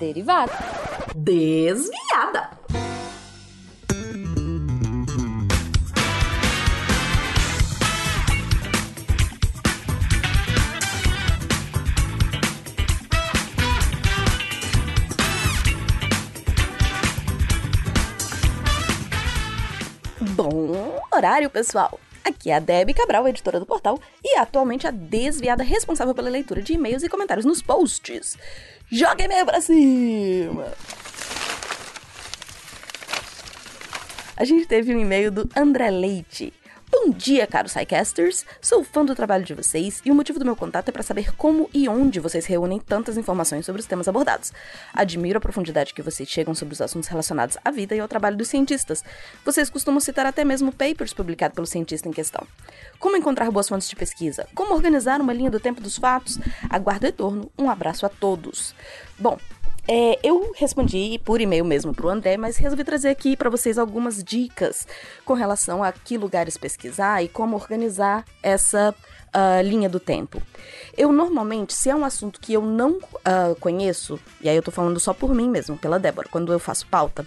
derivada. Desviada. Bom horário, pessoal! Aqui é a Debbie Cabral, editora do portal, e atualmente a desviada responsável pela leitura de e-mails e comentários nos posts. Joga e-mail pra cima! A gente teve um e-mail do André Leite. Bom dia, caros SciCasters! Sou fã do trabalho de vocês e o motivo do meu contato é para saber como e onde vocês reúnem tantas informações sobre os temas abordados. Admiro a profundidade que vocês chegam sobre os assuntos relacionados à vida e ao trabalho dos cientistas. Vocês costumam citar até mesmo papers publicados pelo cientista em questão. Como encontrar boas fontes de pesquisa? Como organizar uma linha do tempo dos fatos? Aguardo retorno. Um abraço a todos. Bom, é, eu respondi por e-mail mesmo pro André, mas resolvi trazer aqui para vocês algumas dicas com relação a que lugares pesquisar e como organizar essa uh, linha do tempo. Eu normalmente, se é um assunto que eu não uh, conheço, e aí eu tô falando só por mim mesmo, pela Débora, quando eu faço pauta,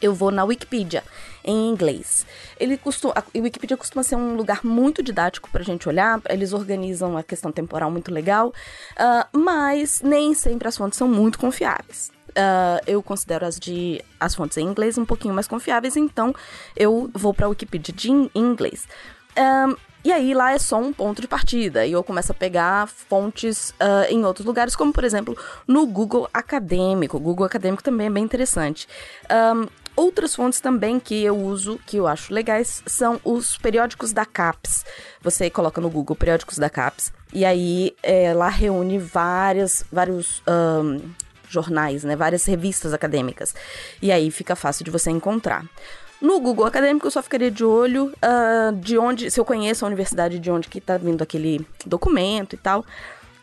eu vou na Wikipedia em inglês. Ele costuma, a Wikipedia costuma ser um lugar muito didático para a gente olhar, eles organizam a questão temporal muito legal, uh, mas nem sempre as fontes são muito confiáveis. Uh, eu considero as de as fontes em inglês um pouquinho mais confiáveis, então eu vou para a Wikipedia de, em inglês. Um, e aí lá é só um ponto de partida. E eu começo a pegar fontes uh, em outros lugares, como por exemplo no Google Acadêmico. O Google Acadêmico também é bem interessante. Um, Outras fontes também que eu uso, que eu acho legais, são os periódicos da CAPES. Você coloca no Google periódicos da CAPES e aí é, lá reúne várias, vários um, jornais, né, várias revistas acadêmicas. E aí fica fácil de você encontrar. No Google Acadêmico, eu só ficaria de olho uh, de onde, se eu conheço a universidade de onde que tá vindo aquele documento e tal.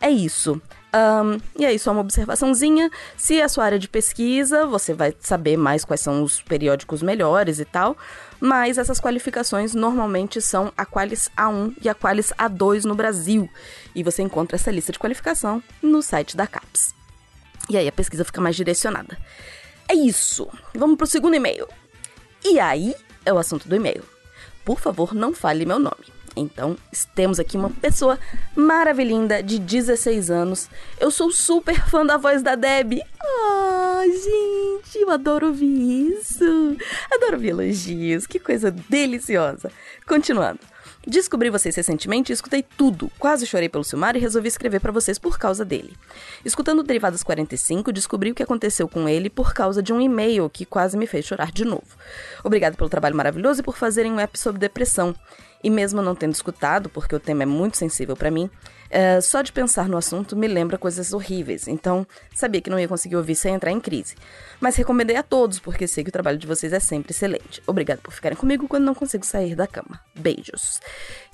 É isso. Um, e aí, só uma observaçãozinha. Se é a sua área de pesquisa, você vai saber mais quais são os periódicos melhores e tal. Mas essas qualificações normalmente são a Qualis A1 e a Qualis A2 no Brasil. E você encontra essa lista de qualificação no site da CAPES. E aí a pesquisa fica mais direcionada. É isso. Vamos pro segundo e-mail. E aí é o assunto do e-mail. Por favor, não fale meu nome. Então, temos aqui uma pessoa maravilhinda de 16 anos. Eu sou super fã da voz da Deb. Ah, gente, eu adoro ouvir isso. Adoro ouvir elogios. Que coisa deliciosa. Continuando. Descobri vocês recentemente e escutei tudo. Quase chorei pelo Silmar e resolvi escrever para vocês por causa dele. Escutando Derivadas 45, descobri o que aconteceu com ele por causa de um e-mail que quase me fez chorar de novo. Obrigado pelo trabalho maravilhoso e por fazerem um app sobre depressão. E mesmo não tendo escutado, porque o tema é muito sensível para mim, é, só de pensar no assunto me lembra coisas horríveis. Então, sabia que não ia conseguir ouvir sem entrar em crise. Mas recomendei a todos, porque sei que o trabalho de vocês é sempre excelente. Obrigado por ficarem comigo quando não consigo sair da cama. Beijos.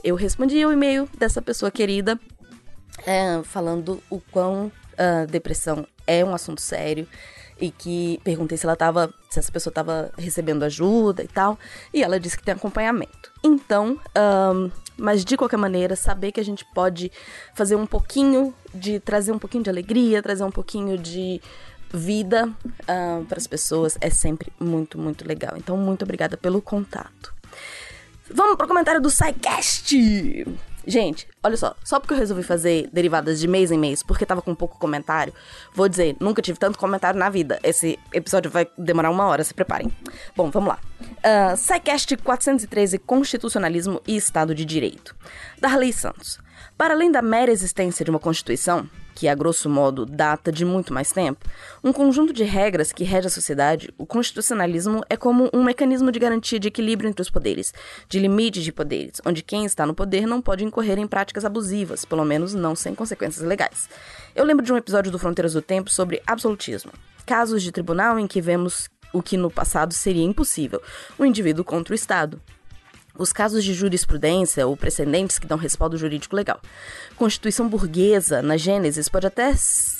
Eu respondi o e-mail dessa pessoa querida, é, falando o quão uh, depressão é um assunto sério e que perguntei se ela tava, se essa pessoa estava recebendo ajuda e tal, e ela disse que tem acompanhamento. Então, um, mas de qualquer maneira, saber que a gente pode fazer um pouquinho de trazer um pouquinho de alegria, trazer um pouquinho de vida uh, para as pessoas é sempre muito, muito legal. Então, muito obrigada pelo contato. Vamos pro comentário do SciCast! Gente, olha só, só porque eu resolvi fazer derivadas de mês em mês, porque tava com pouco comentário, vou dizer, nunca tive tanto comentário na vida. Esse episódio vai demorar uma hora, se preparem. Bom, vamos lá. Uh, SciCast 413 Constitucionalismo e Estado de Direito. Darley Santos. Para além da mera existência de uma Constituição, que a grosso modo data de muito mais tempo, um conjunto de regras que rege a sociedade, o constitucionalismo é como um mecanismo de garantia de equilíbrio entre os poderes, de limite de poderes, onde quem está no poder não pode incorrer em práticas abusivas, pelo menos não sem consequências legais. Eu lembro de um episódio do Fronteiras do Tempo sobre absolutismo. Casos de tribunal em que vemos o que no passado seria impossível, o indivíduo contra o Estado, os casos de jurisprudência ou precedentes que dão respaldo jurídico legal. Constituição burguesa, na Gênesis, pode até,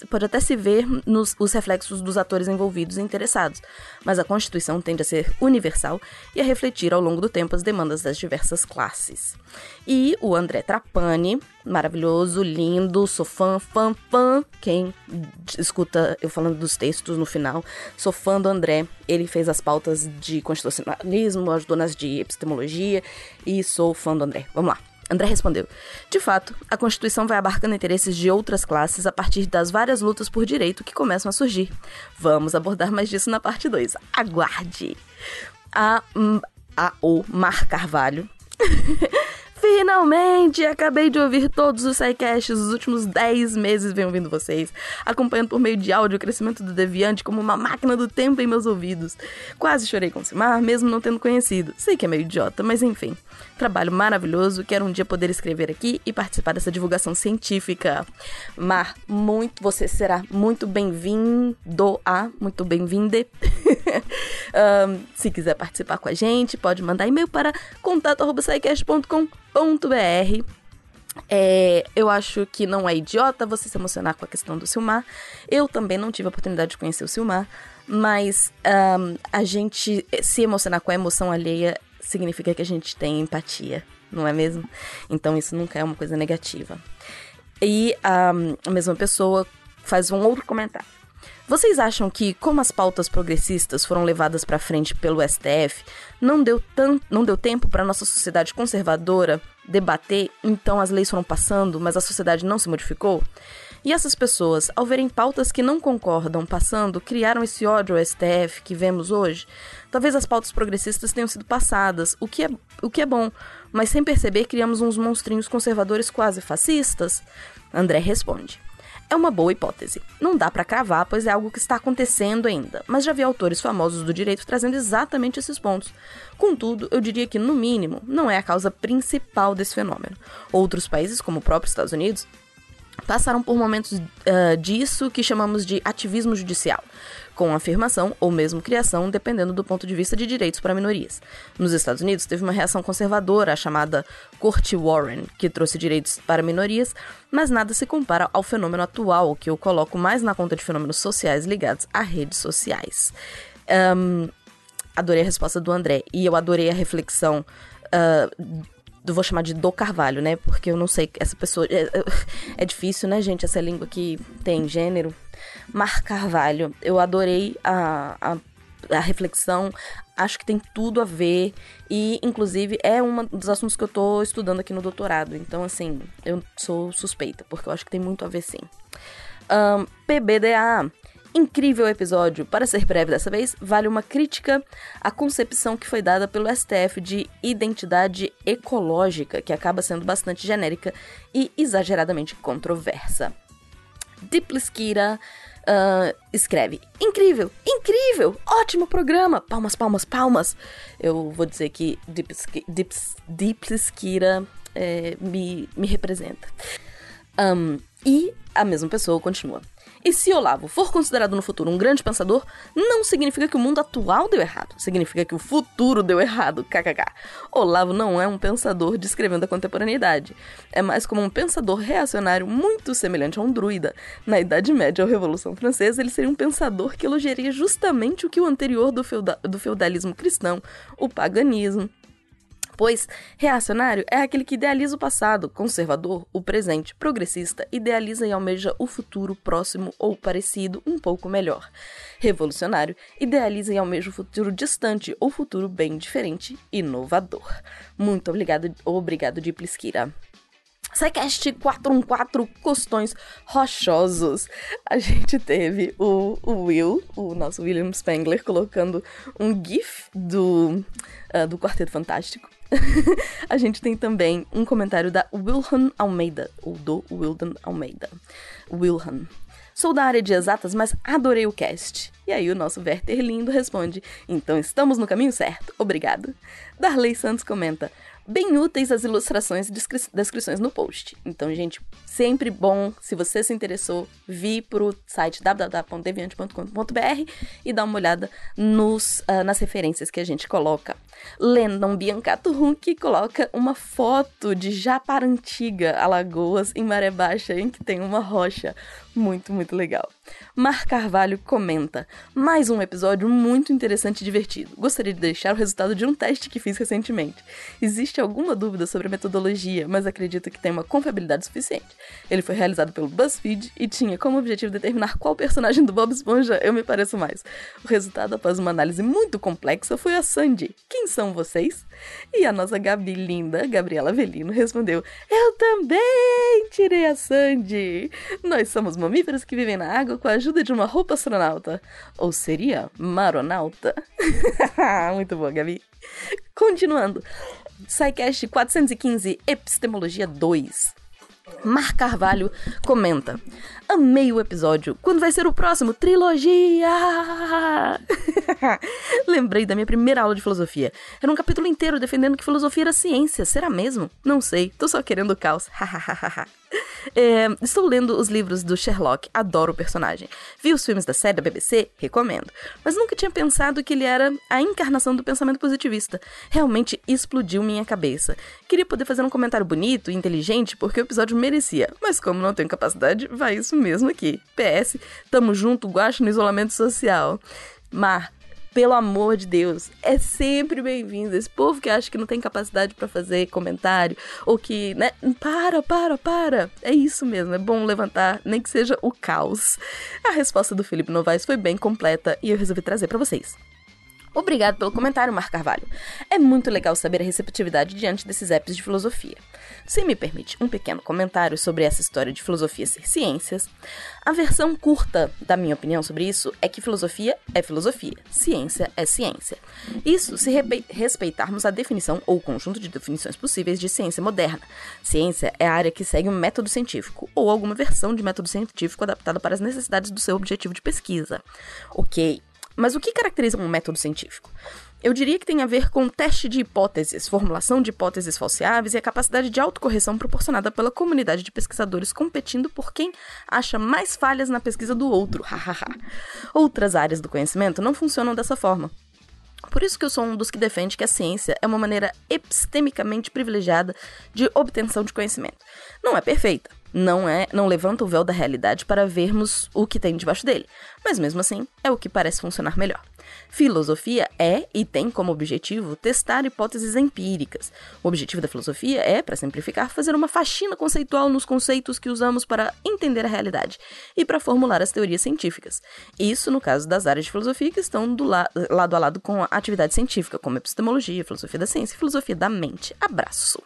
pode até se ver nos os reflexos dos atores envolvidos e interessados, mas a Constituição tende a ser universal e a refletir ao longo do tempo as demandas das diversas classes. E o André Trapani maravilhoso, lindo, sou fã, fã, fã. Quem escuta eu falando dos textos no final, sou fã do André. Ele fez as pautas de constitucionalismo, ajudou nas de epistemologia e sou fã do André. Vamos lá. André respondeu: De fato, a Constituição vai abarcando interesses de outras classes a partir das várias lutas por direito que começam a surgir. Vamos abordar mais disso na parte 2. Aguarde! A, a O Mar Carvalho Finalmente! Acabei de ouvir todos os sidecasts dos últimos 10 meses, venho ouvindo vocês, acompanhando por meio de áudio o crescimento do Deviante como uma máquina do tempo em meus ouvidos. Quase chorei com Simar, mesmo não tendo conhecido. Sei que é meio idiota, mas enfim. Trabalho maravilhoso, quero um dia poder escrever aqui e participar dessa divulgação científica. Mar, muito, você será muito bem-vindo a, muito bem-vinde. um, se quiser participar com a gente, pode mandar e-mail para contato.com www.silmar.br. É, eu acho que não é idiota você se emocionar com a questão do Silmar. Eu também não tive a oportunidade de conhecer o Silmar, mas um, a gente se emocionar com a emoção alheia significa que a gente tem empatia, não é mesmo? Então isso nunca é uma coisa negativa. E um, a mesma pessoa faz um outro comentário. Vocês acham que, como as pautas progressistas foram levadas para frente pelo STF, não deu, tan não deu tempo para nossa sociedade conservadora debater, então as leis foram passando, mas a sociedade não se modificou? E essas pessoas, ao verem pautas que não concordam passando, criaram esse ódio ao STF que vemos hoje? Talvez as pautas progressistas tenham sido passadas, o que é, o que é bom, mas sem perceber criamos uns monstrinhos conservadores quase fascistas? André responde. É uma boa hipótese. Não dá para cravar, pois é algo que está acontecendo ainda, mas já vi autores famosos do direito trazendo exatamente esses pontos. Contudo, eu diria que, no mínimo, não é a causa principal desse fenômeno. Outros países, como o próprio Estados Unidos, passaram por momentos uh, disso que chamamos de ativismo judicial, com afirmação ou mesmo criação, dependendo do ponto de vista de direitos para minorias. Nos Estados Unidos, teve uma reação conservadora, a chamada Corte Warren, que trouxe direitos para minorias, mas nada se compara ao fenômeno atual, que eu coloco mais na conta de fenômenos sociais ligados a redes sociais. Um, adorei a resposta do André e eu adorei a reflexão. Uh, vou chamar de do Carvalho, né? Porque eu não sei, essa pessoa. É, é, é, difícil, né, gente? Essa língua que tem gênero. Mar Carvalho, eu adorei a, a, a reflexão, acho que tem tudo a ver. E, inclusive, é um dos assuntos que eu tô estudando aqui no doutorado. Então, assim, eu sou suspeita, porque eu acho que tem muito a ver sim. Um, PBDA incrível episódio. Para ser breve dessa vez, vale uma crítica à concepção que foi dada pelo STF de identidade ecológica, que acaba sendo bastante genérica e exageradamente controversa. Dipliskira uh, escreve: Incrível, incrível, ótimo programa! Palmas, palmas, palmas! Eu vou dizer que Dipliskira é, me, me representa. Um, e a mesma pessoa continua. E se Olavo for considerado no futuro um grande pensador, não significa que o mundo atual deu errado, significa que o futuro deu errado, kkk. Olavo não é um pensador descrevendo a contemporaneidade, é mais como um pensador reacionário muito semelhante a um druida. Na Idade Média ou Revolução Francesa, ele seria um pensador que elogiaria justamente o que o anterior do, feuda do feudalismo cristão, o paganismo, Pois reacionário é aquele que idealiza o passado, conservador, o presente, progressista, idealiza e almeja o futuro próximo ou parecido um pouco melhor. Revolucionário idealiza e almeja o futuro distante ou futuro bem diferente, inovador. Muito obrigado, obrigado de Pliskira. SciCast 414 Costões Rochosos. A gente teve o, o, Will, o nosso William Spengler, colocando um GIF do, uh, do Quarteto Fantástico. a gente tem também um comentário da Wilhan Almeida, ou do Wildan Almeida. Wilhan. Sou da área de exatas, mas adorei o cast. E aí o nosso Werther lindo responde: Então estamos no caminho certo, obrigado. Darley Santos comenta: bem úteis as ilustrações e descrições no post. Então, gente, sempre bom, se você se interessou, vir pro site www.deviante.com.br e dar uma olhada nos, uh, nas referências que a gente coloca. Lendon Biancato Runk coloca uma foto de Japarantiga, Alagoas, em Maré Baixa, em que tem uma rocha. Muito, muito legal. Mar Carvalho comenta: mais um episódio muito interessante e divertido. Gostaria de deixar o resultado de um teste que fiz recentemente. Existe alguma dúvida sobre a metodologia, mas acredito que tem uma confiabilidade suficiente. Ele foi realizado pelo BuzzFeed e tinha como objetivo determinar qual personagem do Bob Esponja eu me pareço mais. O resultado, após uma análise muito complexa, foi a Sandy. Quem são vocês? E a nossa Gabi linda, Gabriela Velino, respondeu: Eu também tirei a Sandy. Nós somos mamíferos que vivem na água com a ajuda de uma roupa astronauta. Ou seria maronauta? Muito bom, Gabi. Continuando. SciCast 415, Epistemologia 2. Mar Carvalho comenta: Amei o episódio. Quando vai ser o próximo? Trilogia! Lembrei da minha primeira aula de filosofia. Era um capítulo inteiro defendendo que filosofia era ciência. Será mesmo? Não sei. Tô só querendo caos. é, estou lendo os livros do Sherlock. Adoro o personagem. Vi os filmes da série da BBC? Recomendo. Mas nunca tinha pensado que ele era a encarnação do pensamento positivista. Realmente explodiu minha cabeça. Queria poder fazer um comentário bonito e inteligente porque o episódio merecia. Mas como não tenho capacidade, vai isso mesmo aqui. PS, tamo junto, guacho no isolamento social. Mar, pelo amor de Deus, é sempre bem-vindo. Esse povo que acha que não tem capacidade para fazer comentário, ou que, né, para, para, para. É isso mesmo, é bom levantar, nem que seja o caos. A resposta do Felipe Novaes foi bem completa e eu resolvi trazer para vocês. Obrigado pelo comentário, Mar Carvalho. É muito legal saber a receptividade diante desses apps de filosofia. Se me permite um pequeno comentário sobre essa história de filosofia ser ciências, a versão curta da minha opinião sobre isso é que filosofia é filosofia, ciência é ciência. Isso se respeitarmos a definição ou o conjunto de definições possíveis de ciência moderna. Ciência é a área que segue um método científico ou alguma versão de método científico adaptada para as necessidades do seu objetivo de pesquisa. Ok, mas o que caracteriza um método científico? Eu diria que tem a ver com teste de hipóteses, formulação de hipóteses falseáveis e a capacidade de autocorreção proporcionada pela comunidade de pesquisadores competindo por quem acha mais falhas na pesquisa do outro. Outras áreas do conhecimento não funcionam dessa forma. Por isso que eu sou um dos que defende que a ciência é uma maneira epistemicamente privilegiada de obtenção de conhecimento. Não é perfeita, não é, não levanta o véu da realidade para vermos o que tem debaixo dele, mas mesmo assim é o que parece funcionar melhor. Filosofia é e tem como objetivo testar hipóteses empíricas. O objetivo da filosofia é, para simplificar, fazer uma faxina conceitual nos conceitos que usamos para entender a realidade e para formular as teorias científicas. Isso no caso das áreas de filosofia que estão do la lado a lado com a atividade científica, como epistemologia, filosofia da ciência e filosofia da mente. Abraço.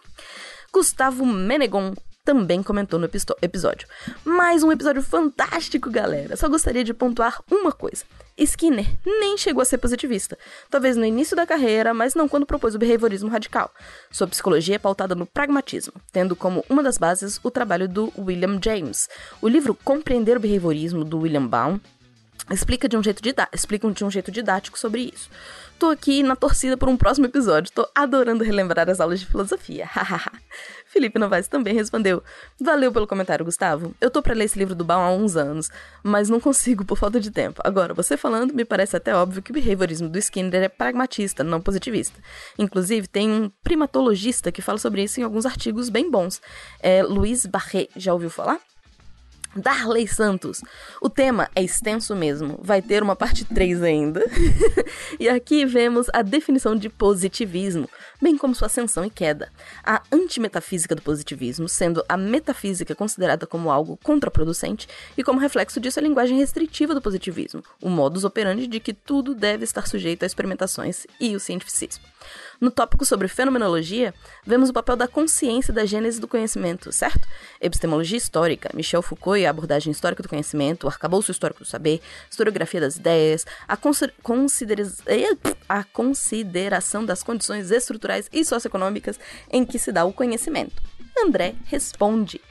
Gustavo Menegon também comentou no episódio. Mais um episódio fantástico, galera! Só gostaria de pontuar uma coisa. Skinner nem chegou a ser positivista, talvez no início da carreira, mas não quando propôs o behaviorismo radical. Sua psicologia é pautada no pragmatismo, tendo como uma das bases o trabalho do William James. O livro Compreender o Behaviorismo, do William Baum, explica de um jeito, explica de um jeito didático sobre isso. Tô aqui na torcida por um próximo episódio. Tô adorando relembrar as aulas de filosofia. Felipe Novaes também respondeu: Valeu pelo comentário, Gustavo. Eu tô para ler esse livro do Baum há uns anos, mas não consigo por falta de tempo. Agora, você falando, me parece até óbvio que o behaviorismo do Skinner é pragmatista, não positivista. Inclusive, tem um primatologista que fala sobre isso em alguns artigos bem bons. É Luiz Barré. Já ouviu falar? Darley Santos. O tema é extenso mesmo, vai ter uma parte 3 ainda. e aqui vemos a definição de positivismo, bem como sua ascensão e queda. A antimetafísica do positivismo, sendo a metafísica considerada como algo contraproducente, e como reflexo disso a linguagem restritiva do positivismo, o modus operandi de que tudo deve estar sujeito a experimentações e o cientificismo. No tópico sobre fenomenologia, vemos o papel da consciência da gênese do conhecimento, certo? Epistemologia histórica, Michel Foucault e a abordagem histórica do conhecimento, o arcabouço histórico do saber, historiografia das ideias, a, considera a consideração das condições estruturais e socioeconômicas em que se dá o conhecimento. André responde.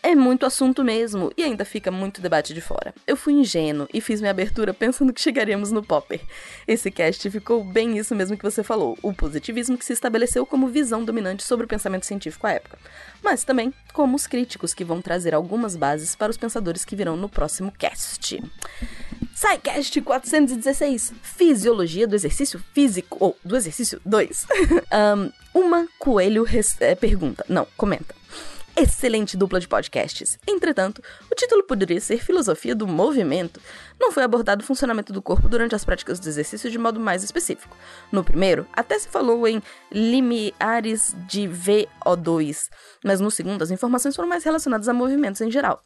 É muito assunto mesmo, e ainda fica muito debate de fora. Eu fui ingênuo e fiz minha abertura pensando que chegaríamos no Popper. Esse cast ficou bem isso mesmo que você falou, o positivismo que se estabeleceu como visão dominante sobre o pensamento científico à época. Mas também como os críticos que vão trazer algumas bases para os pensadores que virão no próximo cast. SciCast 416, Fisiologia do Exercício Físico, ou do Exercício 2. um, uma Coelho é, pergunta, não, comenta. Excelente dupla de podcasts. Entretanto, o título poderia ser Filosofia do Movimento. Não foi abordado o funcionamento do corpo durante as práticas do exercício de modo mais específico. No primeiro, até se falou em limiares de VO2, mas no segundo, as informações foram mais relacionadas a movimentos em geral.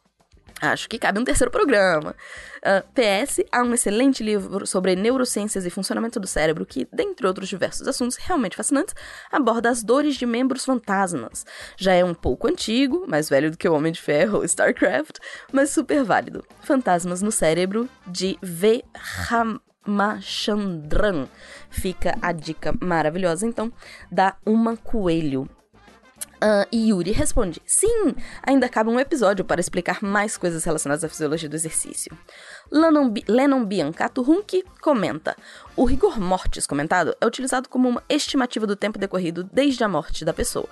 Acho que cabe um terceiro programa. Uh, ah, PS, há um excelente livro sobre neurociências e funcionamento do cérebro que, dentre outros diversos assuntos realmente fascinantes, aborda as dores de membros fantasmas. Já é um pouco antigo, mais velho do que o Homem de Ferro ou StarCraft, mas super válido. Fantasmas no Cérebro, de V. Ramachandran. Fica a dica maravilhosa, então, da Uma Coelho. Uh, e Yuri responde: Sim, ainda cabe um episódio para explicar mais coisas relacionadas à fisiologia do exercício. Lennon, Lennon Biancato Hunke comenta: O rigor mortis comentado é utilizado como uma estimativa do tempo decorrido desde a morte da pessoa.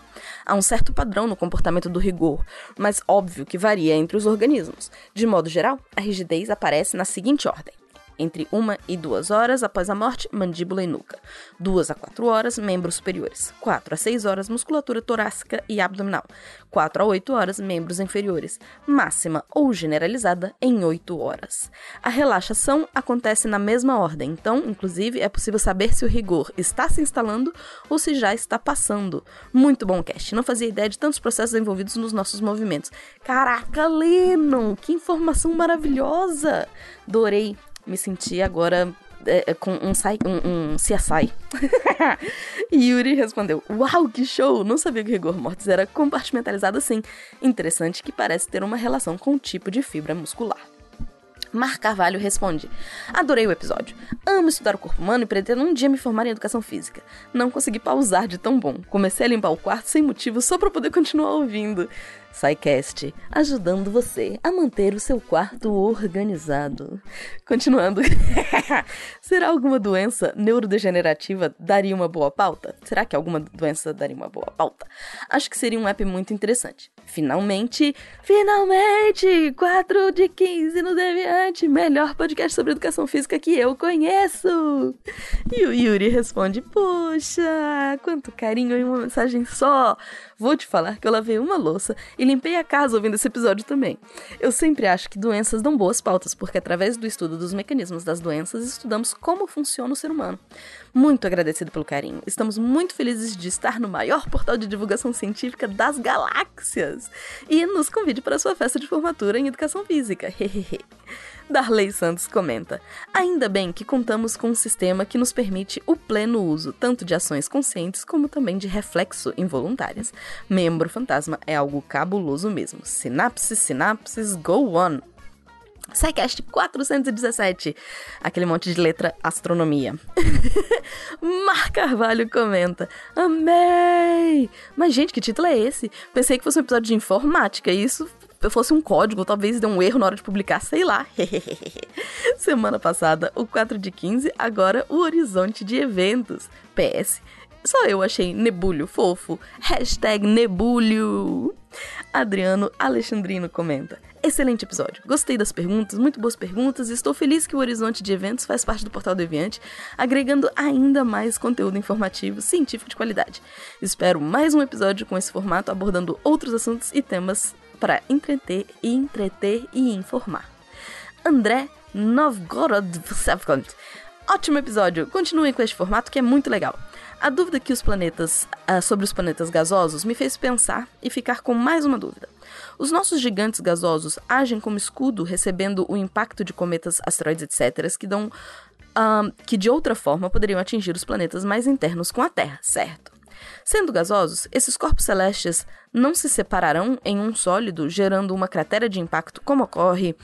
Há um certo padrão no comportamento do rigor, mas óbvio que varia entre os organismos. De modo geral, a rigidez aparece na seguinte ordem: entre 1 e 2 horas após a morte, mandíbula e nuca. 2 a 4 horas, membros superiores. 4 a 6 horas, musculatura torácica e abdominal. 4 a 8 horas, membros inferiores. Máxima ou generalizada em 8 horas. A relaxação acontece na mesma ordem, então, inclusive, é possível saber se o rigor está se instalando ou se já está passando. Muito bom, Cast. Não fazia ideia de tantos processos envolvidos nos nossos movimentos. Caraca, Lennon! Que informação maravilhosa! Adorei me senti agora é, é com um, um, um CSI. Yuri respondeu: Uau, que show! Não sabia que rigor mortis era compartimentalizado assim. Interessante que parece ter uma relação com o tipo de fibra muscular. Mar Carvalho responde: Adorei o episódio. Amo estudar o corpo humano e pretendo um dia me formar em educação física. Não consegui pausar de tão bom. Comecei a limpar o quarto sem motivo só para poder continuar ouvindo. SciCast, ajudando você a manter o seu quarto organizado. Continuando. Será alguma doença neurodegenerativa daria uma boa pauta? Será que alguma doença daria uma boa pauta? Acho que seria um app muito interessante. Finalmente, finalmente, 4 de 15 no Deviante, melhor podcast sobre educação física que eu conheço. E o Yuri responde: Poxa, quanto carinho em uma mensagem só. Vou te falar que eu lavei uma louça e limpei a casa ouvindo esse episódio também. Eu sempre acho que doenças dão boas pautas, porque através do estudo dos mecanismos das doenças estudamos como funciona o ser humano. Muito agradecido pelo carinho. Estamos muito felizes de estar no maior portal de divulgação científica das galáxias. E nos convide para sua festa de formatura em educação física. Hehehe. Darley Santos comenta: Ainda bem que contamos com um sistema que nos permite o pleno uso tanto de ações conscientes como também de reflexo involuntárias. Membro fantasma é algo cabuloso mesmo. Sinapses, sinapses, go on! SciCast 417. Aquele monte de letra astronomia. Mar Carvalho comenta: Amei! Mas, gente, que título é esse? Pensei que fosse um episódio de informática. E isso fosse um código, talvez dê um erro na hora de publicar, sei lá. Semana passada, o 4 de 15, agora o horizonte de eventos. PS. Só eu achei nebulho fofo. Hashtag nebulho. Adriano Alexandrino comenta. Excelente episódio. Gostei das perguntas, muito boas perguntas estou feliz que o Horizonte de Eventos faz parte do Portal Deviante, agregando ainda mais conteúdo informativo científico de qualidade. Espero mais um episódio com esse formato abordando outros assuntos e temas para entreter e entreter e informar. André Novgorod. Ótimo episódio! Continuem com este formato que é muito legal. A dúvida que os planetas uh, sobre os planetas gasosos me fez pensar e ficar com mais uma dúvida. Os nossos gigantes gasosos agem como escudo, recebendo o impacto de cometas, asteroides, etc., que dão uh, que de outra forma poderiam atingir os planetas mais internos com a Terra, certo? Sendo gasosos, esses corpos celestes não se separarão em um sólido, gerando uma cratera de impacto, como ocorre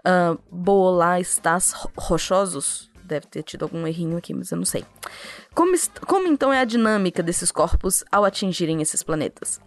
uh, bolastas rochosos. Deve ter tido algum errinho aqui, mas eu não sei. Como, como então é a dinâmica desses corpos ao atingirem esses planetas?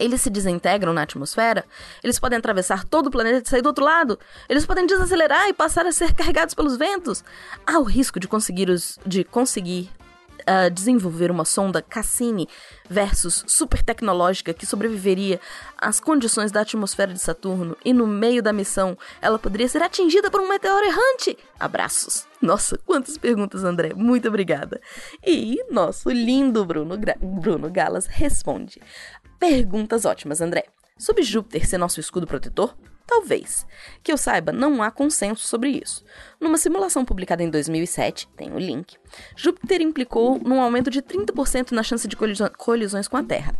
eles se desintegram na atmosfera, eles podem atravessar todo o planeta e sair do outro lado, eles podem desacelerar e passar a ser carregados pelos ventos. Há o risco de conseguir, os, de conseguir uh, desenvolver uma sonda Cassini versus super tecnológica que sobreviveria às condições da atmosfera de Saturno e no meio da missão ela poderia ser atingida por um meteoro errante? Abraços. Nossa, quantas perguntas, André. Muito obrigada. E nosso lindo Bruno, Gra Bruno Galas responde. Perguntas ótimas, André. Sobre Júpiter ser nosso escudo protetor? Talvez. Que eu saiba, não há consenso sobre isso. Numa simulação publicada em 2007, tem o link, Júpiter implicou num aumento de 30% na chance de colisões com a Terra.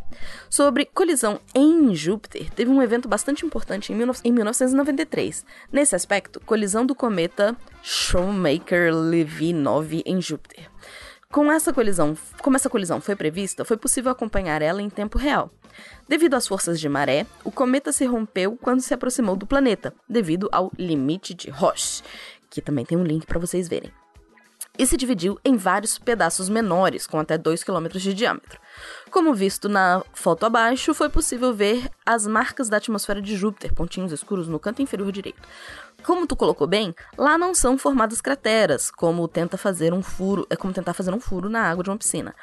Sobre colisão em Júpiter, teve um evento bastante importante em, 1993. Nesse aspecto, colisão do cometa Shoemaker-Levy 9 em Júpiter. Com essa colisão, como essa colisão foi prevista, foi possível acompanhar ela em tempo real. Devido às forças de maré, o cometa se rompeu quando se aproximou do planeta, devido ao limite de Roche, que também tem um link para vocês verem. E se dividiu em vários pedaços menores, com até 2 km de diâmetro. Como visto na foto abaixo, foi possível ver as marcas da atmosfera de Júpiter, pontinhos escuros no canto inferior direito. Como tu colocou bem, lá não são formadas crateras, como tenta fazer um furo, é como tentar fazer um furo na água de uma piscina.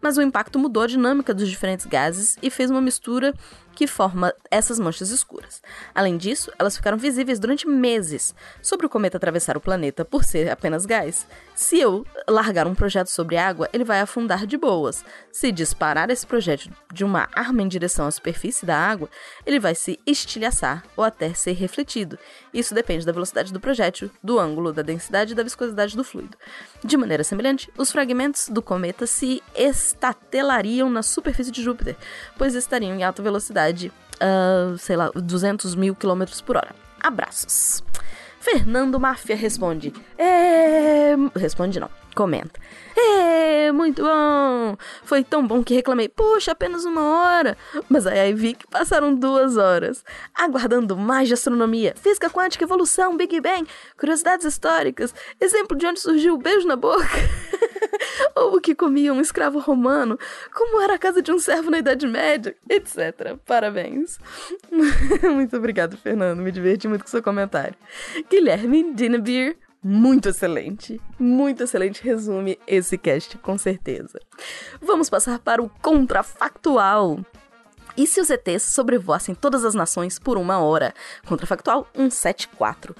Mas o impacto mudou a dinâmica dos diferentes gases e fez uma mistura que forma essas manchas escuras. Além disso, elas ficaram visíveis durante meses. Sobre o cometa atravessar o planeta por ser apenas gás, se eu largar um projeto sobre água, ele vai afundar de boas. Se disparar esse projétil de uma arma em direção à superfície da água, ele vai se estilhaçar ou até ser refletido. Isso depende da velocidade do projétil, do ângulo, da densidade e da viscosidade do fluido. De maneira semelhante, os fragmentos do cometa se estatelariam na superfície de Júpiter, pois estariam em alta velocidade, uh, sei lá, 200 mil quilômetros por hora. Abraços. Fernando Máfia responde. É... Responde não, comenta. É, muito bom! Foi tão bom que reclamei, puxa, apenas uma hora. Mas aí vi que passaram duas horas, aguardando mais de astronomia, física quântica, evolução, Big Bang, curiosidades históricas, exemplo de onde surgiu o beijo na boca. Ou o que comia um escravo romano, como era a casa de um servo na Idade Média, etc. Parabéns. muito obrigado, Fernando. Me diverti muito com seu comentário. Guilherme Dinnebeer muito excelente, muito excelente resume esse cast, com certeza. Vamos passar para o contrafactual. E se os ETs sobrevoassem todas as nações por uma hora? Contrafactual 174.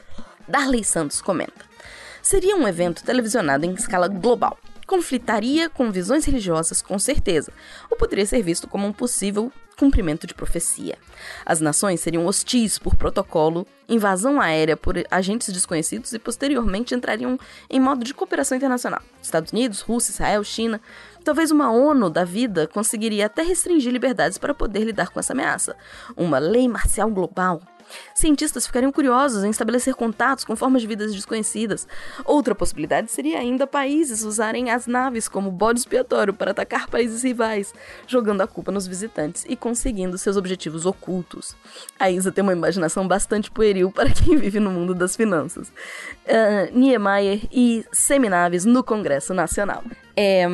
Darley Santos comenta. Seria um evento televisionado em escala global. Conflitaria com visões religiosas, com certeza, ou poderia ser visto como um possível cumprimento de profecia. As nações seriam hostis por protocolo, invasão aérea por agentes desconhecidos e posteriormente entrariam em modo de cooperação internacional. Estados Unidos, Rússia, Israel, China. Talvez uma ONU da vida conseguiria até restringir liberdades para poder lidar com essa ameaça. Uma lei marcial global Cientistas ficariam curiosos em estabelecer contatos com formas de vidas desconhecidas. Outra possibilidade seria ainda países usarem as naves como bode expiatório para atacar países rivais, jogando a culpa nos visitantes e conseguindo seus objetivos ocultos. A Isa tem uma imaginação bastante pueril para quem vive no mundo das finanças. Uh, Niemeyer e seminaves no Congresso Nacional. É,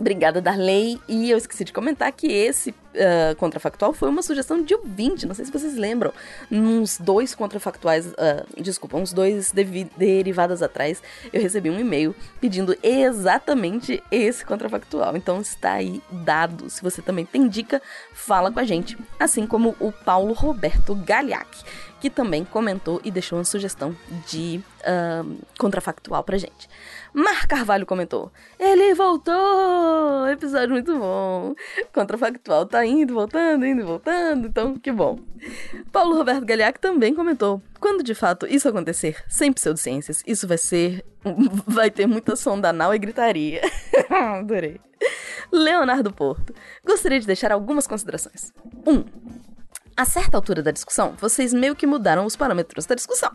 Obrigada, Darley. E eu esqueci de comentar que esse uh, contrafactual foi uma sugestão de ouvinte. Não sei se vocês lembram. Uns dois contrafactuais, uh, desculpa, uns dois derivadas atrás, eu recebi um e-mail pedindo exatamente esse contrafactual. Então está aí dado. Se você também tem dica, fala com a gente. Assim como o Paulo Roberto Galhac, que também comentou e deixou uma sugestão de uh, contrafactual pra gente. Mar Carvalho comentou: Ele voltou! Episódio muito bom. Contrafactual tá indo, voltando, indo e voltando, então que bom. Paulo Roberto Galiac também comentou: Quando de fato isso acontecer, sem pseudociências, isso vai ser. vai ter muita sonda anal e gritaria. Adorei. Leonardo Porto. Gostaria de deixar algumas considerações. 1. Um, a certa altura da discussão, vocês meio que mudaram os parâmetros da discussão.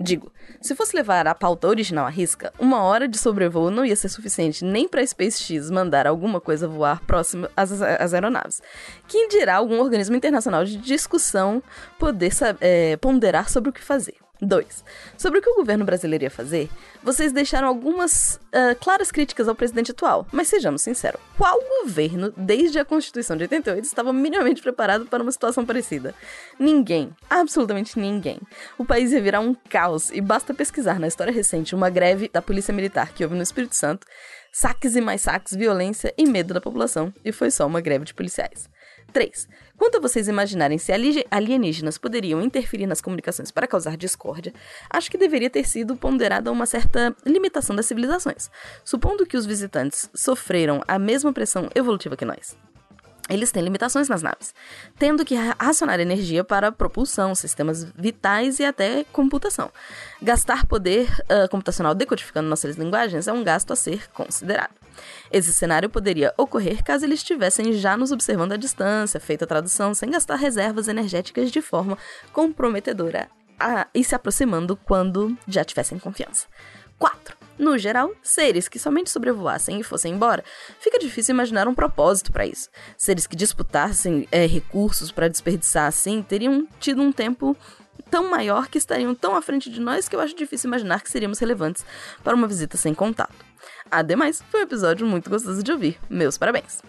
Digo, se fosse levar a pauta original à risca, uma hora de sobrevoo não ia ser suficiente nem para SpaceX mandar alguma coisa voar próximo às, às aeronaves. Quem dirá algum organismo internacional de discussão poder é, ponderar sobre o que fazer. 2. Sobre o que o governo brasileiro ia fazer, vocês deixaram algumas uh, claras críticas ao presidente atual. Mas sejamos sinceros, qual governo, desde a Constituição de 88, estava minimamente preparado para uma situação parecida? Ninguém. Absolutamente ninguém. O país ia virar um caos e basta pesquisar na história recente uma greve da Polícia Militar que houve no Espírito Santo, saques e mais saques, violência e medo da população, e foi só uma greve de policiais. 3. Quanto a vocês imaginarem se alienígenas poderiam interferir nas comunicações para causar discórdia, acho que deveria ter sido ponderada uma certa limitação das civilizações, supondo que os visitantes sofreram a mesma pressão evolutiva que nós. eles têm limitações nas naves, tendo que racionar energia para propulsão, sistemas vitais e até computação. Gastar poder uh, computacional decodificando nossas linguagens é um gasto a ser considerado. Esse cenário poderia ocorrer caso eles estivessem já nos observando à distância, feita a tradução, sem gastar reservas energéticas de forma comprometedora a, e se aproximando quando já tivessem confiança. 4. No geral, seres que somente sobrevoassem e fossem embora, fica difícil imaginar um propósito para isso. Seres que disputassem é, recursos para desperdiçar assim teriam tido um tempo tão maior que estariam tão à frente de nós que eu acho difícil imaginar que seríamos relevantes para uma visita sem contato. Ademais, foi um episódio muito gostoso de ouvir. Meus parabéns.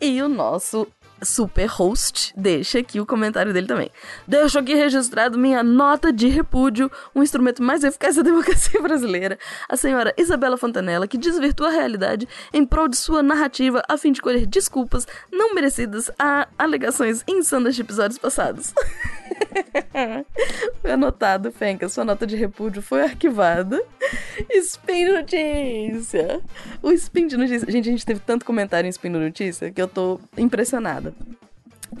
E o nosso super host, deixa aqui o comentário dele também. Deixo aqui registrado minha nota de repúdio, um instrumento mais eficaz da democracia brasileira, a senhora Isabela Fontanella, que desvirtua a realidade em prol de sua narrativa a fim de colher desculpas não merecidas a alegações insanas de episódios passados. foi anotado, Fenka, sua nota de repúdio foi arquivada. Spin Notícia! O Spin de Notícia. Gente, a gente teve tanto comentário em Spin Notícia que eu tô impressionada.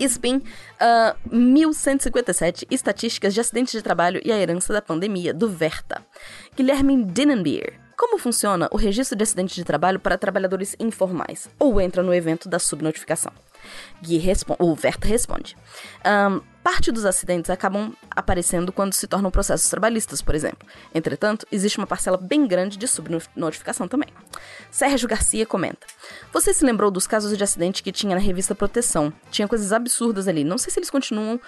SPIN uh, ah, 1157 Estatísticas de Acidentes de Trabalho e a Herança da Pandemia, do Verta. Guilherme Dinenbier. Como funciona o registro de acidentes de trabalho para trabalhadores informais? Ou entra no evento da subnotificação? Gui o Verta responde. Um, parte dos acidentes acabam aparecendo quando se tornam processos trabalhistas, por exemplo. Entretanto, existe uma parcela bem grande de subnotificação também. Sérgio Garcia comenta: Você se lembrou dos casos de acidente que tinha na revista Proteção? Tinha coisas absurdas ali. Não sei se eles continuam.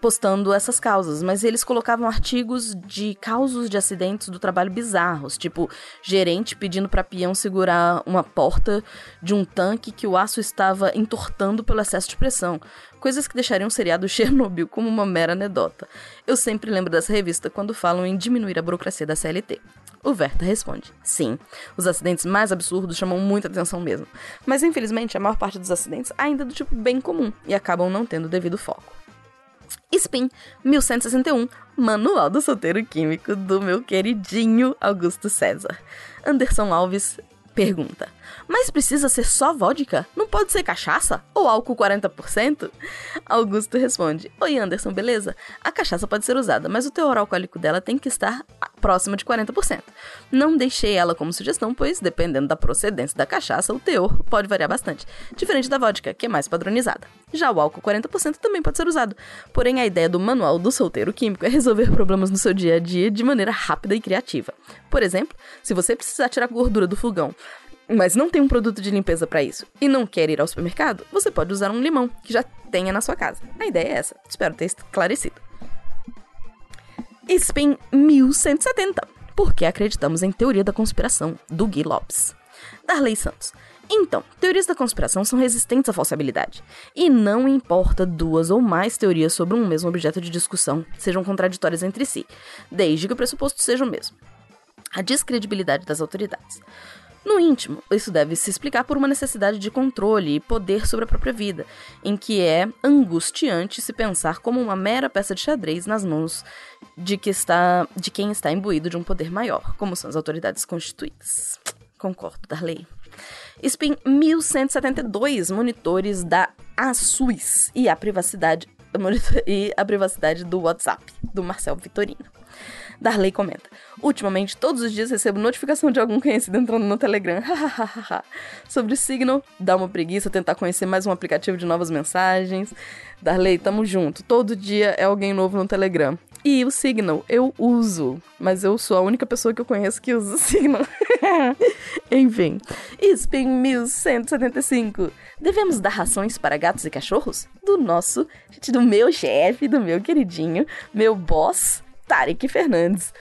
Postando essas causas, mas eles colocavam artigos de causos de acidentes do trabalho bizarros, tipo gerente pedindo para peão segurar uma porta de um tanque que o aço estava entortando pelo excesso de pressão, coisas que deixariam o seriado Chernobyl como uma mera anedota. Eu sempre lembro dessa revista quando falam em diminuir a burocracia da CLT. O Verta responde: Sim, os acidentes mais absurdos chamam muita atenção mesmo, mas infelizmente a maior parte dos acidentes ainda é do tipo bem comum e acabam não tendo devido foco. Spin 1161, Manual do Solteiro Químico do meu queridinho Augusto César. Anderson Alves pergunta: Mas precisa ser só vodka? Não pode ser cachaça? Ou álcool 40%? Augusto responde: Oi Anderson, beleza? A cachaça pode ser usada, mas o teor alcoólico dela tem que estar próximo de 40%. Não deixei ela como sugestão, pois dependendo da procedência da cachaça, o teor pode variar bastante, diferente da vodka, que é mais padronizada. Já o álcool 40% também pode ser usado. Porém, a ideia do manual do solteiro químico é resolver problemas no seu dia a dia de maneira rápida e criativa. Por exemplo, se você precisar tirar gordura do fogão, mas não tem um produto de limpeza para isso e não quer ir ao supermercado, você pode usar um limão que já tenha na sua casa. A ideia é essa. Espero ter esclarecido. Spin 1170. Porque acreditamos em teoria da conspiração, do Gui Lopes. Darley Santos. Então, teorias da conspiração são resistentes à falsibilidade. E não importa duas ou mais teorias sobre um mesmo objeto de discussão sejam contraditórias entre si, desde que o pressuposto seja o mesmo. A descredibilidade das autoridades. No íntimo, isso deve se explicar por uma necessidade de controle e poder sobre a própria vida, em que é angustiante se pensar como uma mera peça de xadrez nas mãos de, que está, de quem está imbuído de um poder maior, como são as autoridades constituídas. Concordo, Darley. SPIN 1172 monitores da ASUS e a privacidade e a privacidade do WhatsApp, do Marcel Vitorino. Darley comenta: Ultimamente, todos os dias recebo notificação de algum conhecido entrando no Telegram. Sobre o Signal, dá uma preguiça tentar conhecer mais um aplicativo de novas mensagens. Darley, tamo junto. Todo dia é alguém novo no Telegram. E o Signal eu uso, mas eu sou a única pessoa que eu conheço que usa o Signal. Enfim. Spin 1175. Devemos dar rações para gatos e cachorros? Do nosso, do meu chefe, do meu queridinho, meu boss, Tarek Fernandes.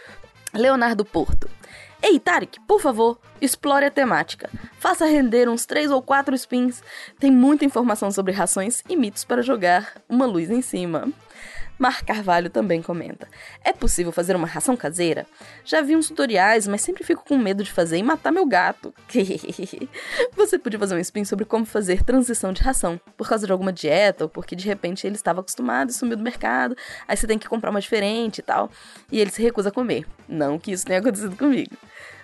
Leonardo Porto. Ei, Tarek, por favor, explore a temática. Faça render uns três ou quatro spins. Tem muita informação sobre rações e mitos para jogar uma luz em cima. Mar Carvalho também comenta: É possível fazer uma ração caseira? Já vi uns tutoriais, mas sempre fico com medo de fazer e matar meu gato. Você podia fazer um spin sobre como fazer transição de ração, por causa de alguma dieta ou porque de repente ele estava acostumado e sumiu do mercado, aí você tem que comprar uma diferente e tal, e ele se recusa a comer. Não que isso tenha acontecido comigo.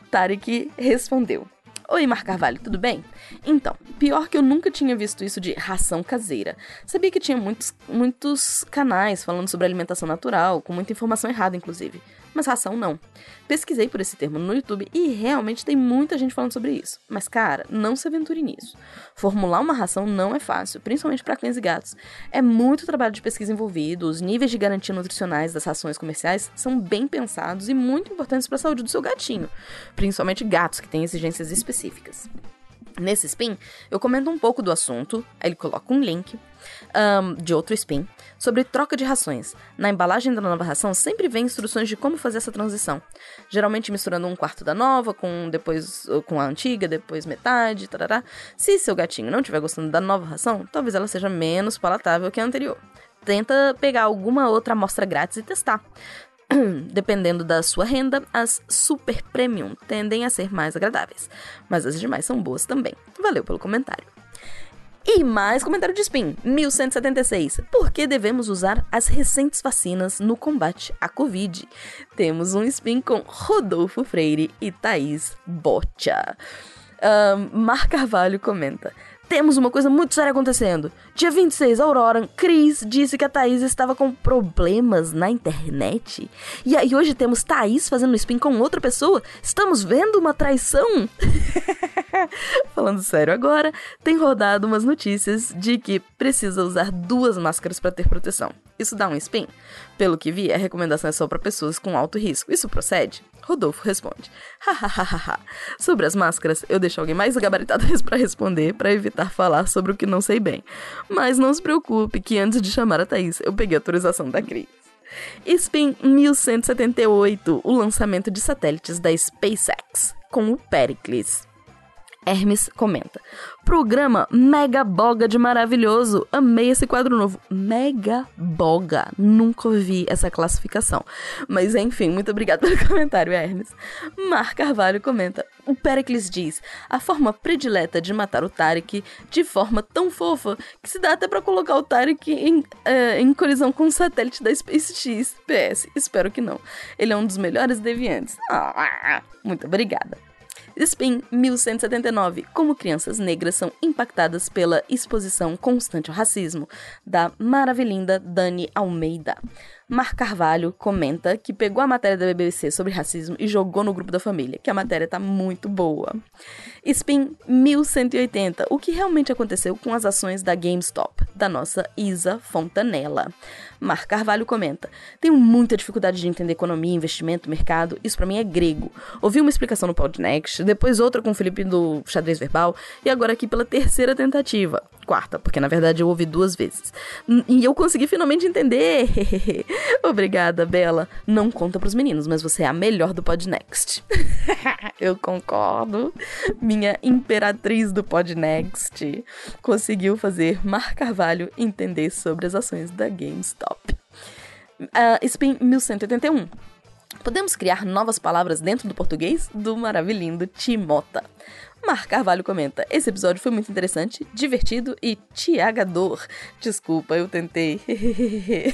Tarek respondeu: Oi, Mar Carvalho, tudo bem? Então, pior que eu nunca tinha visto isso de ração caseira. Sabia que tinha muitos, muitos canais falando sobre alimentação natural, com muita informação errada, inclusive. Mas ração não. Pesquisei por esse termo no YouTube e realmente tem muita gente falando sobre isso. Mas, cara, não se aventure nisso. Formular uma ração não é fácil, principalmente para cães e gatos. É muito trabalho de pesquisa envolvido, os níveis de garantia nutricionais das rações comerciais são bem pensados e muito importantes para a saúde do seu gatinho, principalmente gatos que têm exigências específicas. Nesse spin, eu comento um pouco do assunto, aí ele coloca um link um, de outro spin sobre troca de rações. Na embalagem da nova ração sempre vem instruções de como fazer essa transição. Geralmente misturando um quarto da nova com depois com a antiga, depois metade, tarará. Se seu gatinho não estiver gostando da nova ração, talvez ela seja menos palatável que a anterior. Tenta pegar alguma outra amostra grátis e testar. Dependendo da sua renda, as super premium tendem a ser mais agradáveis, mas as demais são boas também. Valeu pelo comentário. E mais comentário de spin, 1176. Por que devemos usar as recentes vacinas no combate à Covid? Temos um spin com Rodolfo Freire e Thaís Boccia. Um, Mar Carvalho comenta temos uma coisa muito séria acontecendo. Dia 26, Aurora, Cris disse que a Thaís estava com problemas na internet. E aí hoje temos Thaís fazendo spin com outra pessoa? Estamos vendo uma traição? Falando sério agora, tem rodado umas notícias de que precisa usar duas máscaras para ter proteção. Isso dá um spin? Pelo que vi, a recomendação é só para pessoas com alto risco. Isso procede? Rodolfo responde: Hahaha. sobre as máscaras, eu deixo alguém mais gabaritado para responder para evitar falar sobre o que não sei bem. Mas não se preocupe que antes de chamar a Thaís, eu peguei a autorização da Cris. Spin 1178, o lançamento de satélites da SpaceX, com o Pericles. Hermes comenta: Programa Mega Boga de maravilhoso. Amei esse quadro novo. Mega Boga. Nunca ouvi essa classificação. Mas enfim, muito obrigada pelo comentário, Hermes. Mar Carvalho comenta: O Pericles diz: a forma predileta de matar o Tarek de forma tão fofa que se dá até para colocar o Tarek em, é, em colisão com o satélite da SpaceX. PS, espero que não. Ele é um dos melhores deviantes. Ah, muito obrigada. Spin 1179. Como crianças negras são impactadas pela exposição constante ao racismo, da maravilhinda Dani Almeida. Mar Carvalho comenta que pegou a matéria da BBC sobre racismo e jogou no grupo da família, que a matéria tá muito boa. Spin 1180. O que realmente aconteceu com as ações da GameStop, da nossa Isa Fontanella. Mar Carvalho comenta: Tenho muita dificuldade de entender economia, investimento, mercado. Isso para mim é grego. Ouvi uma explicação no Podnext, depois outra com o Felipe do Xadrez Verbal e agora aqui pela terceira tentativa. Quarta, porque na verdade eu ouvi duas vezes. E eu consegui finalmente entender. Obrigada, Bela. Não conta pros meninos, mas você é a melhor do Podnext. eu concordo. Minha imperatriz do Podnext conseguiu fazer Mar Carvalho entender sobre as ações da GameStop. Uh, Spin 1181. Podemos criar novas palavras dentro do português? Do maravilhindo Timota. Mar Carvalho comenta: Esse episódio foi muito interessante, divertido e tiagador. Desculpa, eu tentei.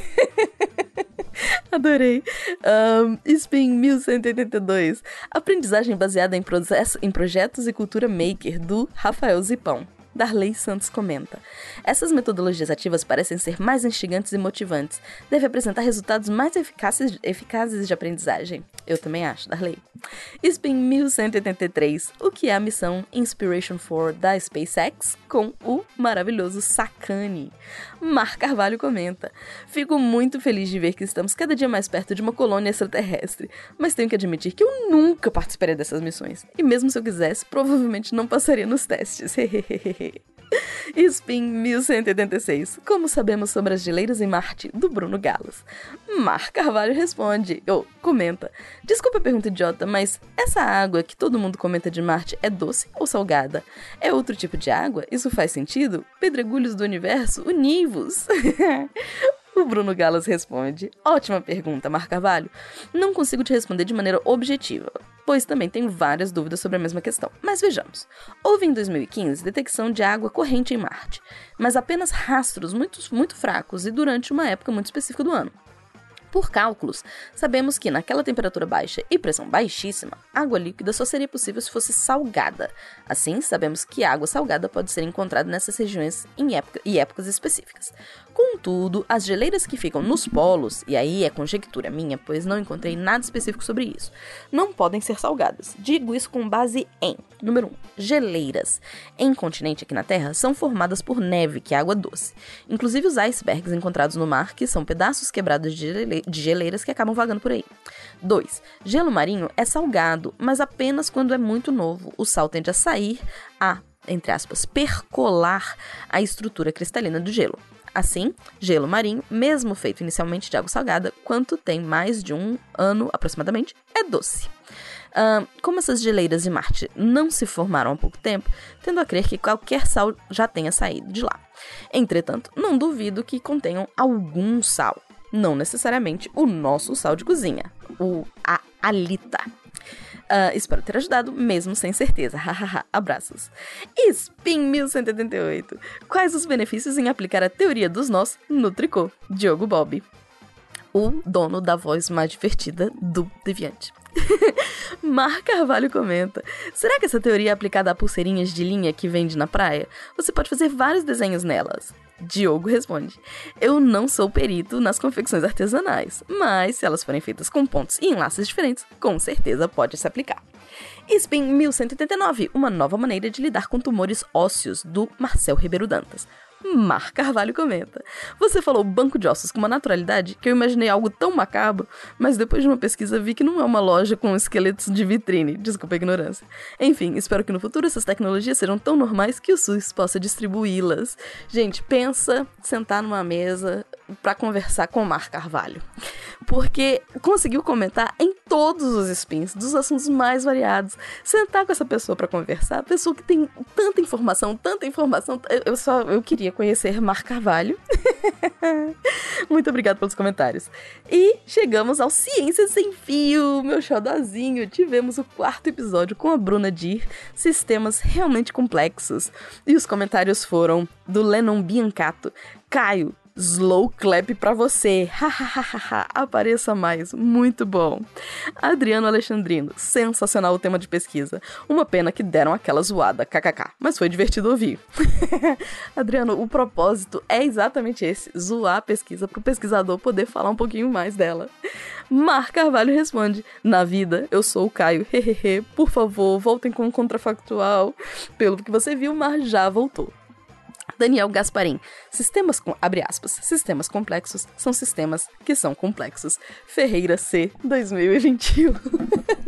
Adorei. Um, Spin 1182. Aprendizagem baseada em, processo, em projetos e cultura maker, do Rafael Zipão. Darley Santos comenta: Essas metodologias ativas parecem ser mais instigantes e motivantes. Deve apresentar resultados mais eficazes, eficazes de aprendizagem. Eu também acho, Darley. Spin 1183, o que é a missão Inspiration 4 da SpaceX com o maravilhoso Sakane. Mar Carvalho comenta: Fico muito feliz de ver que estamos cada dia mais perto de uma colônia extraterrestre, mas tenho que admitir que eu nunca participaria dessas missões. E mesmo se eu quisesse, provavelmente não passaria nos testes. Spin 1186. Como sabemos sobre as geleiras em Marte, do Bruno Galas. Mar Carvalho responde, ou comenta: Desculpa a pergunta idiota, mas essa água que todo mundo comenta de Marte é doce ou salgada? É outro tipo de água? Isso faz sentido? Pedregulhos do universo, univos! O Bruno Galas responde: Ótima pergunta, Mar Carvalho. Não consigo te responder de maneira objetiva, pois também tenho várias dúvidas sobre a mesma questão. Mas vejamos. Houve em 2015 detecção de água corrente em Marte, mas apenas rastros muito, muito fracos e durante uma época muito específica do ano. Por cálculos, sabemos que naquela temperatura baixa e pressão baixíssima, água líquida só seria possível se fosse salgada. Assim, sabemos que água salgada pode ser encontrada nessas regiões em época, e épocas específicas. Contudo, as geleiras que ficam nos polos, e aí é conjectura minha, pois não encontrei nada específico sobre isso, não podem ser salgadas. Digo isso com base em: número 1. Um, geleiras. Em continente aqui na Terra, são formadas por neve, que é água doce. Inclusive os icebergs encontrados no mar, que são pedaços quebrados de geleiras que acabam vagando por aí. 2. Gelo marinho é salgado, mas apenas quando é muito novo. O sal tende a sair a, entre aspas, percolar a estrutura cristalina do gelo. Assim, gelo marinho, mesmo feito inicialmente de água salgada, quanto tem mais de um ano aproximadamente, é doce. Uh, como essas geleiras de Marte não se formaram há pouco tempo, tendo a crer que qualquer sal já tenha saído de lá. Entretanto, não duvido que contenham algum sal, não necessariamente o nosso sal de cozinha, o a alita. Uh, espero ter ajudado, mesmo sem certeza. Hahaha, abraços. Spin 1188. Quais os benefícios em aplicar a teoria dos nós no tricô? Diogo Bob. O dono da voz mais divertida do Deviante. Mar Carvalho comenta: Será que essa teoria é aplicada a pulseirinhas de linha que vende na praia? Você pode fazer vários desenhos nelas. Diogo responde: Eu não sou perito nas confecções artesanais, mas se elas forem feitas com pontos e enlaces diferentes, com certeza pode se aplicar. Spin 1189, uma nova maneira de lidar com tumores ósseos, do Marcel Ribeiro Dantas. Mar Carvalho comenta. Você falou banco de ossos com uma naturalidade que eu imaginei algo tão macabro, mas depois de uma pesquisa vi que não é uma loja com esqueletos de vitrine. Desculpa a ignorância. Enfim, espero que no futuro essas tecnologias sejam tão normais que o SUS possa distribuí-las. Gente, pensa sentar numa mesa para conversar com o Mar Carvalho. Porque conseguiu comentar em todos os spins, dos assuntos mais variados. Sentar com essa pessoa para conversar, pessoa que tem tanta informação, tanta informação. Eu só eu queria conhecer Mar Carvalho. Muito obrigado pelos comentários. E chegamos ao Ciências Sem Fio, meu xodozinho. Tivemos o quarto episódio com a Bruna Dir, sistemas realmente complexos. E os comentários foram do Lennon Biancato, Caio, Slow clap pra você. Apareça mais. Muito bom. Adriano Alexandrino. Sensacional o tema de pesquisa. Uma pena que deram aquela zoada. KKK. Mas foi divertido ouvir. Adriano, o propósito é exatamente esse: zoar a pesquisa pro pesquisador poder falar um pouquinho mais dela. Mar Carvalho responde: Na vida, eu sou o Caio. Hehehe. Por favor, voltem com um contrafactual. Pelo que você viu, Mar já voltou. Daniel Gasparim. Sistemas com abre aspas, sistemas complexos são sistemas que são complexos. Ferreira C 2021.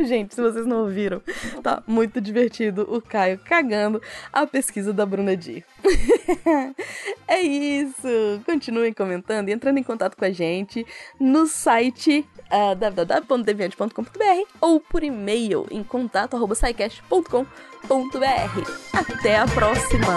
Gente, se vocês não ouviram, tá muito divertido o Caio cagando a pesquisa da Bruna Di. é isso. Continuem comentando e entrando em contato com a gente no site uh, www.deviante.com.br ou por e-mail em contato@saicast.com.br. Até a próxima.